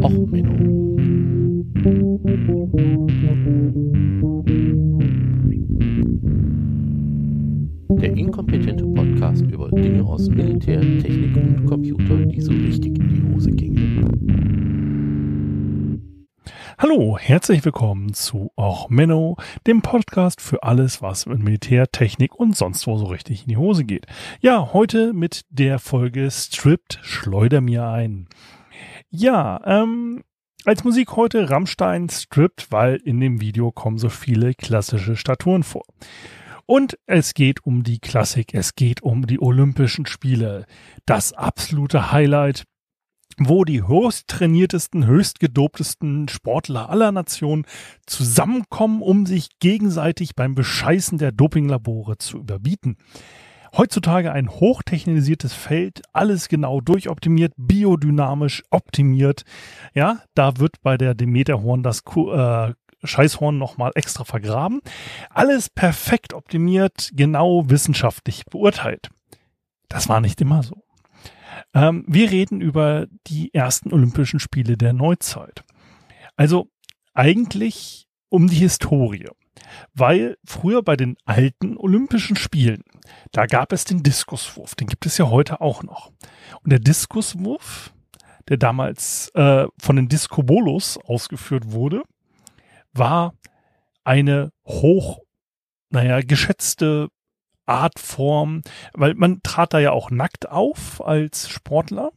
Och, Menno. Der inkompetente Podcast über Dinge aus Militär, Technik und Computer, die so richtig in die Hose gingen. Hallo, herzlich willkommen zu Och Menno, dem Podcast für alles, was mit Militär, Technik und sonst wo so richtig in die Hose geht. Ja, heute mit der Folge Stripped Schleuder mir ein. Ja, ähm, als Musik heute Rammstein Stripped, weil in dem Video kommen so viele klassische Statuen vor. Und es geht um die Klassik, es geht um die Olympischen Spiele. Das absolute Highlight wo die höchst trainiertesten, höchst gedobtesten Sportler aller Nationen zusammenkommen, um sich gegenseitig beim Bescheißen der Dopinglabore zu überbieten. Heutzutage ein hochtechnisiertes Feld, alles genau durchoptimiert, biodynamisch optimiert. Ja, da wird bei der Demeterhorn das äh, Scheißhorn nochmal extra vergraben. Alles perfekt optimiert, genau wissenschaftlich beurteilt. Das war nicht immer so. Ähm, wir reden über die ersten Olympischen Spiele der Neuzeit. Also eigentlich um die Historie. Weil früher bei den alten Olympischen Spielen, da gab es den Diskuswurf, den gibt es ja heute auch noch. Und der Diskuswurf, der damals äh, von den Discobolos ausgeführt wurde, war eine hoch, naja, geschätzte Artform, weil man trat da ja auch nackt auf als Sportler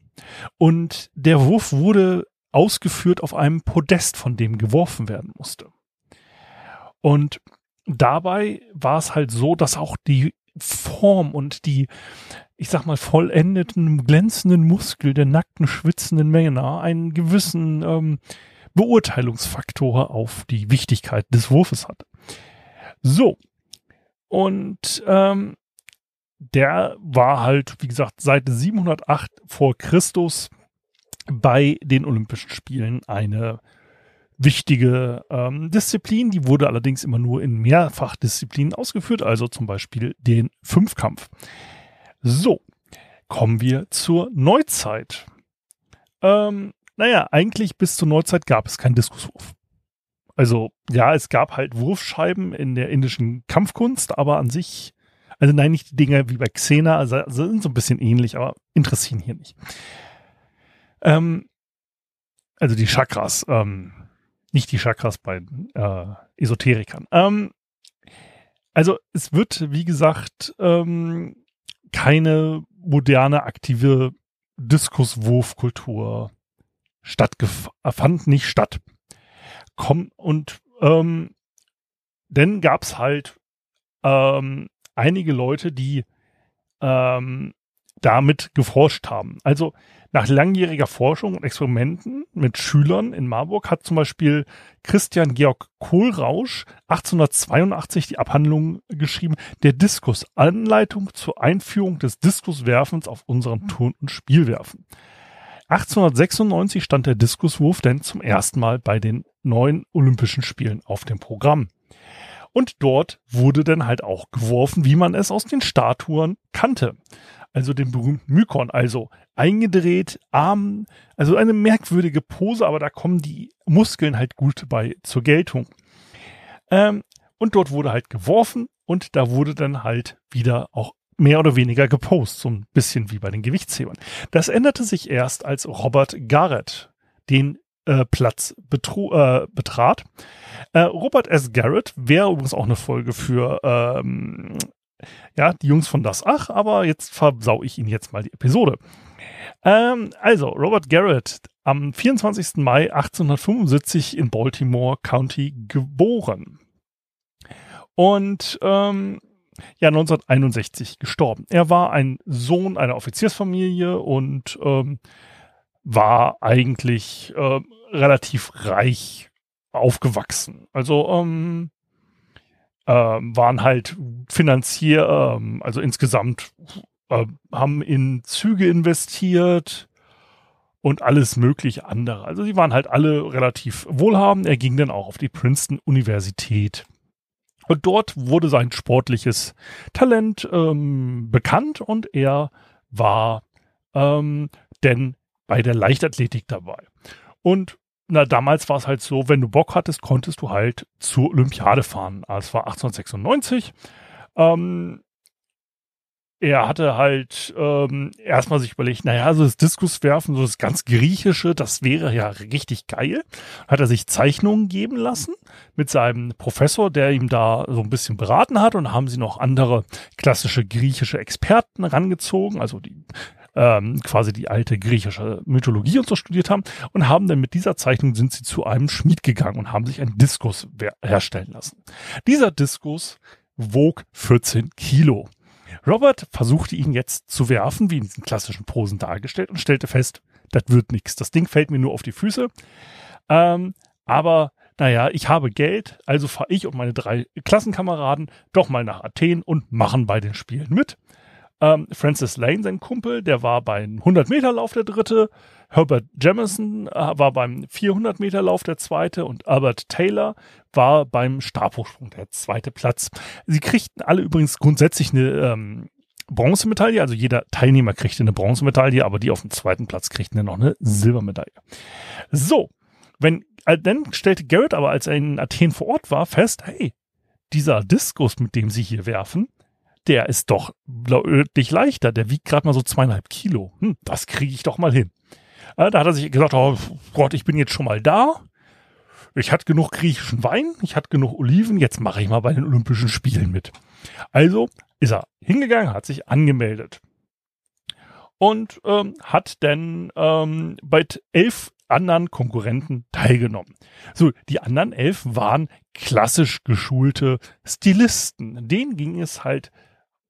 und der Wurf wurde ausgeführt auf einem Podest, von dem geworfen werden musste. Und dabei war es halt so, dass auch die Form und die, ich sag mal, vollendeten, glänzenden Muskel der nackten, schwitzenden Männer einen gewissen ähm, Beurteilungsfaktor auf die Wichtigkeit des Wurfes hat. So, und ähm, der war halt, wie gesagt, seit 708 vor Christus bei den Olympischen Spielen eine wichtige ähm, Disziplin. Die wurde allerdings immer nur in Mehrfachdisziplinen ausgeführt, also zum Beispiel den Fünfkampf. So, kommen wir zur Neuzeit. Ähm, naja, eigentlich bis zur Neuzeit gab es keinen Diskuswurf. Also ja, es gab halt Wurfscheiben in der indischen Kampfkunst, aber an sich, also nein, nicht die Dinge wie bei Xena, also, also sind so ein bisschen ähnlich, aber interessieren hier nicht. Ähm, also die Chakras, ähm, nicht die Chakras bei äh, Esoterikern. Ähm, also es wird, wie gesagt, ähm, keine moderne aktive Diskuswurfkultur stattgefunden, nicht statt kommen und ähm, dann gab es halt ähm, einige Leute, die ähm, damit geforscht haben. Also nach langjähriger Forschung und Experimenten mit Schülern in Marburg hat zum Beispiel Christian Georg Kohlrausch 1882 die Abhandlung geschrieben, der Diskus, Anleitung zur Einführung des Diskuswerfens auf unserem Turn- und Spielwerfen. 1896 stand der Diskuswurf denn zum ersten Mal bei den neuen Olympischen Spielen auf dem Programm. Und dort wurde dann halt auch geworfen, wie man es aus den Statuen kannte. Also den berühmten Mykon, also eingedreht, Arm, also eine merkwürdige Pose, aber da kommen die Muskeln halt gut bei zur Geltung. Ähm, und dort wurde halt geworfen und da wurde dann halt wieder auch mehr oder weniger gepostet, so ein bisschen wie bei den Gewichtshebern. Das änderte sich erst, als Robert Garrett den äh, Platz äh, betrat. Äh, Robert S. Garrett wäre übrigens auch eine Folge für ähm, ja, die Jungs von Das Ach, aber jetzt versau ich Ihnen jetzt mal die Episode. Ähm, also, Robert Garrett, am 24. Mai 1875 in Baltimore County geboren. Und ähm, ja 1961 gestorben. Er war ein Sohn einer Offiziersfamilie und ähm, war eigentlich äh, relativ reich aufgewachsen. Also ähm, äh, waren halt finanzier, äh, also insgesamt äh, haben in Züge investiert und alles mögliche andere. Also sie waren halt alle relativ wohlhabend. Er ging dann auch auf die Princeton Universität und dort wurde sein sportliches Talent ähm, bekannt und er war ähm, denn bei der Leichtathletik dabei. Und na, damals war es halt so, wenn du Bock hattest, konntest du halt zur Olympiade fahren. Also es war 1896. Ähm, er hatte halt ähm, erstmal sich überlegt, naja, so das Diskuswerfen, so das ganz Griechische, das wäre ja richtig geil. Hat er sich Zeichnungen geben lassen mit seinem Professor, der ihm da so ein bisschen beraten hat und haben sie noch andere klassische griechische Experten rangezogen, also die ähm, quasi die alte griechische Mythologie und so studiert haben und haben dann mit dieser Zeichnung sind sie zu einem Schmied gegangen und haben sich einen Diskus herstellen lassen. Dieser Diskus wog 14 Kilo. Robert versuchte ihn jetzt zu werfen, wie in diesen klassischen Posen dargestellt, und stellte fest, das wird nichts. Das Ding fällt mir nur auf die Füße. Ähm, aber naja, ich habe Geld, also fahre ich und meine drei Klassenkameraden doch mal nach Athen und machen bei den Spielen mit. Ähm, Francis Lane, sein Kumpel, der war beim 100-Meter-Lauf der dritte. Herbert Jamison äh, war beim 400-Meter-Lauf der zweite und Albert Taylor war beim Stabhochsprung der zweite Platz. Sie kriegten alle übrigens grundsätzlich eine ähm, Bronzemedaille, also jeder Teilnehmer kriegte eine Bronzemedaille, aber die auf dem zweiten Platz kriegten dann noch eine Silbermedaille. So, wenn, äh, dann stellte Garrett aber, als er in Athen vor Ort war, fest, hey, dieser Diskus, mit dem sie hier werfen, der ist doch deutlich leichter. Der wiegt gerade mal so zweieinhalb Kilo. Hm, das kriege ich doch mal hin. Äh, da hat er sich gesagt, oh Gott, ich bin jetzt schon mal da. Ich hatte genug griechischen Wein, ich hatte genug Oliven, jetzt mache ich mal bei den Olympischen Spielen mit. Also ist er hingegangen, hat sich angemeldet und ähm, hat dann ähm, bei elf anderen Konkurrenten teilgenommen. So, die anderen elf waren klassisch geschulte Stilisten. Denen ging es halt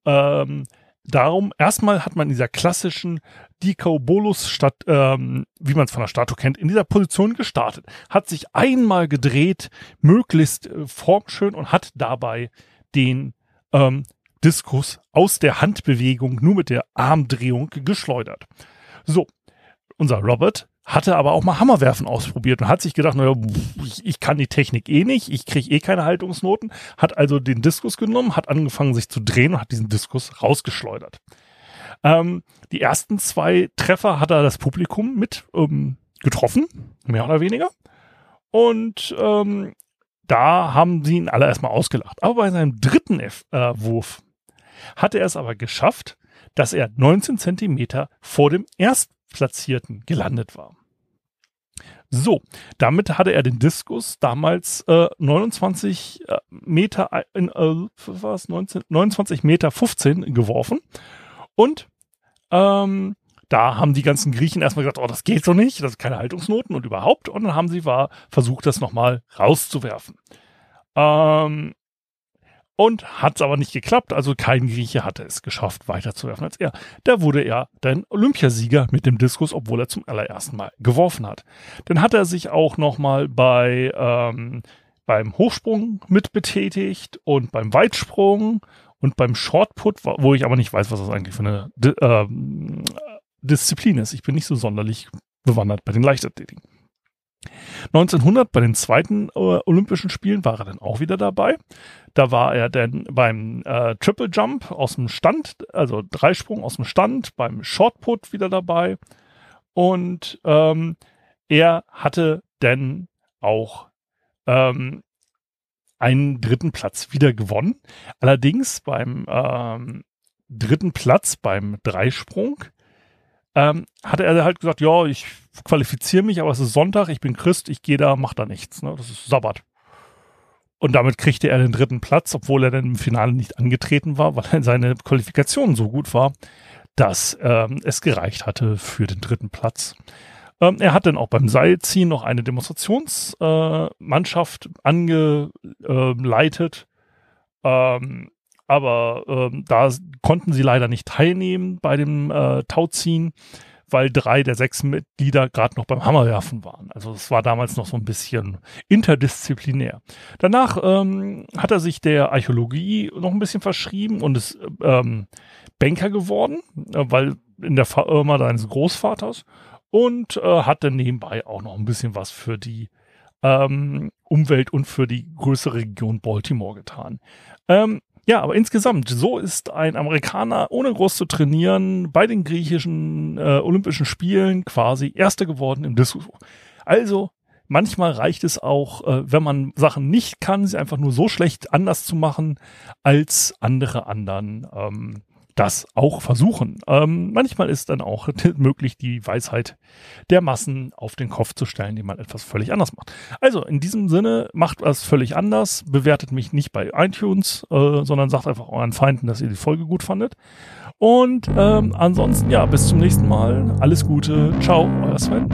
ähm, darum, erstmal hat man in dieser klassischen Dikobolus statt, ähm, wie man es von der Statue kennt, in dieser Position gestartet, hat sich einmal gedreht, möglichst äh, formschön und hat dabei den ähm, Diskus aus der Handbewegung nur mit der Armdrehung geschleudert. So, unser Robert hatte aber auch mal Hammerwerfen ausprobiert und hat sich gedacht, naja, ich, kann die Technik eh nicht, ich kriege eh keine Haltungsnoten, hat also den Diskus genommen, hat angefangen sich zu drehen und hat diesen Diskus rausgeschleudert. Ähm, die ersten zwei Treffer hat er das Publikum mit ähm, getroffen, mehr oder weniger. Und ähm, da haben sie ihn alle erstmal ausgelacht. Aber bei seinem dritten F äh, Wurf hatte er es aber geschafft, dass er 19 Zentimeter vor dem Erstplatzierten gelandet war. So, damit hatte er den Diskus damals äh, 29 äh, Meter, äh, äh was, 19, 29 Meter 15 geworfen. Und ähm, da haben die ganzen Griechen erstmal gesagt, oh, das geht so nicht, das sind keine Haltungsnoten und überhaupt. Und dann haben sie war, versucht, das nochmal rauszuwerfen. Ähm, und hat es aber nicht geklappt. Also kein Grieche hatte es geschafft, weiterzuwerfen als er. Da wurde er dann Olympiasieger mit dem Diskus, obwohl er zum allerersten Mal geworfen hat. Dann hat er sich auch nochmal bei ähm, beim Hochsprung mit betätigt und beim Weitsprung und beim Shortput, wo ich aber nicht weiß, was das eigentlich für eine äh, Disziplin ist. Ich bin nicht so sonderlich bewandert bei den Leichtathletiken. 1900 bei den zweiten äh, Olympischen Spielen war er dann auch wieder dabei. Da war er dann beim äh, Triple Jump aus dem Stand, also Dreisprung aus dem Stand, beim Shortput wieder dabei. Und ähm, er hatte dann auch ähm, einen dritten Platz wieder gewonnen. Allerdings beim ähm, dritten Platz beim Dreisprung ähm, hatte er halt gesagt, ja, ich qualifiziere mich, aber es ist Sonntag, ich bin Christ, ich gehe da, mach da nichts. Ne? Das ist Sabbat. Und damit kriegte er den dritten Platz, obwohl er dann im Finale nicht angetreten war, weil seine Qualifikation so gut war, dass ähm, es gereicht hatte für den dritten Platz. Ähm, er hat dann auch beim Seilziehen noch eine Demonstrationsmannschaft äh, angeleitet. Ähm, aber ähm, da konnten sie leider nicht teilnehmen bei dem äh, Tauziehen, weil drei der sechs Mitglieder gerade noch beim Hammerwerfen waren. Also es war damals noch so ein bisschen interdisziplinär. Danach ähm, hat er sich der Archäologie noch ein bisschen verschrieben und ist ähm, Banker geworden, äh, weil in der Firma seines Großvaters und äh, hat dann nebenbei auch noch ein bisschen was für die ähm, Umwelt und für die größere Region Baltimore getan. Ähm, ja, aber insgesamt, so ist ein Amerikaner, ohne groß zu trainieren, bei den griechischen äh, Olympischen Spielen quasi Erster geworden im Diskus. Also manchmal reicht es auch, äh, wenn man Sachen nicht kann, sie einfach nur so schlecht anders zu machen, als andere anderen ähm, das auch versuchen. Ähm, manchmal ist dann auch möglich, die Weisheit der Massen auf den Kopf zu stellen, die man etwas völlig anders macht. Also in diesem Sinne, macht was völlig anders, bewertet mich nicht bei iTunes, äh, sondern sagt einfach euren Feinden, dass ihr die Folge gut fandet. Und ähm, ansonsten, ja, bis zum nächsten Mal. Alles Gute. Ciao, euer Sven.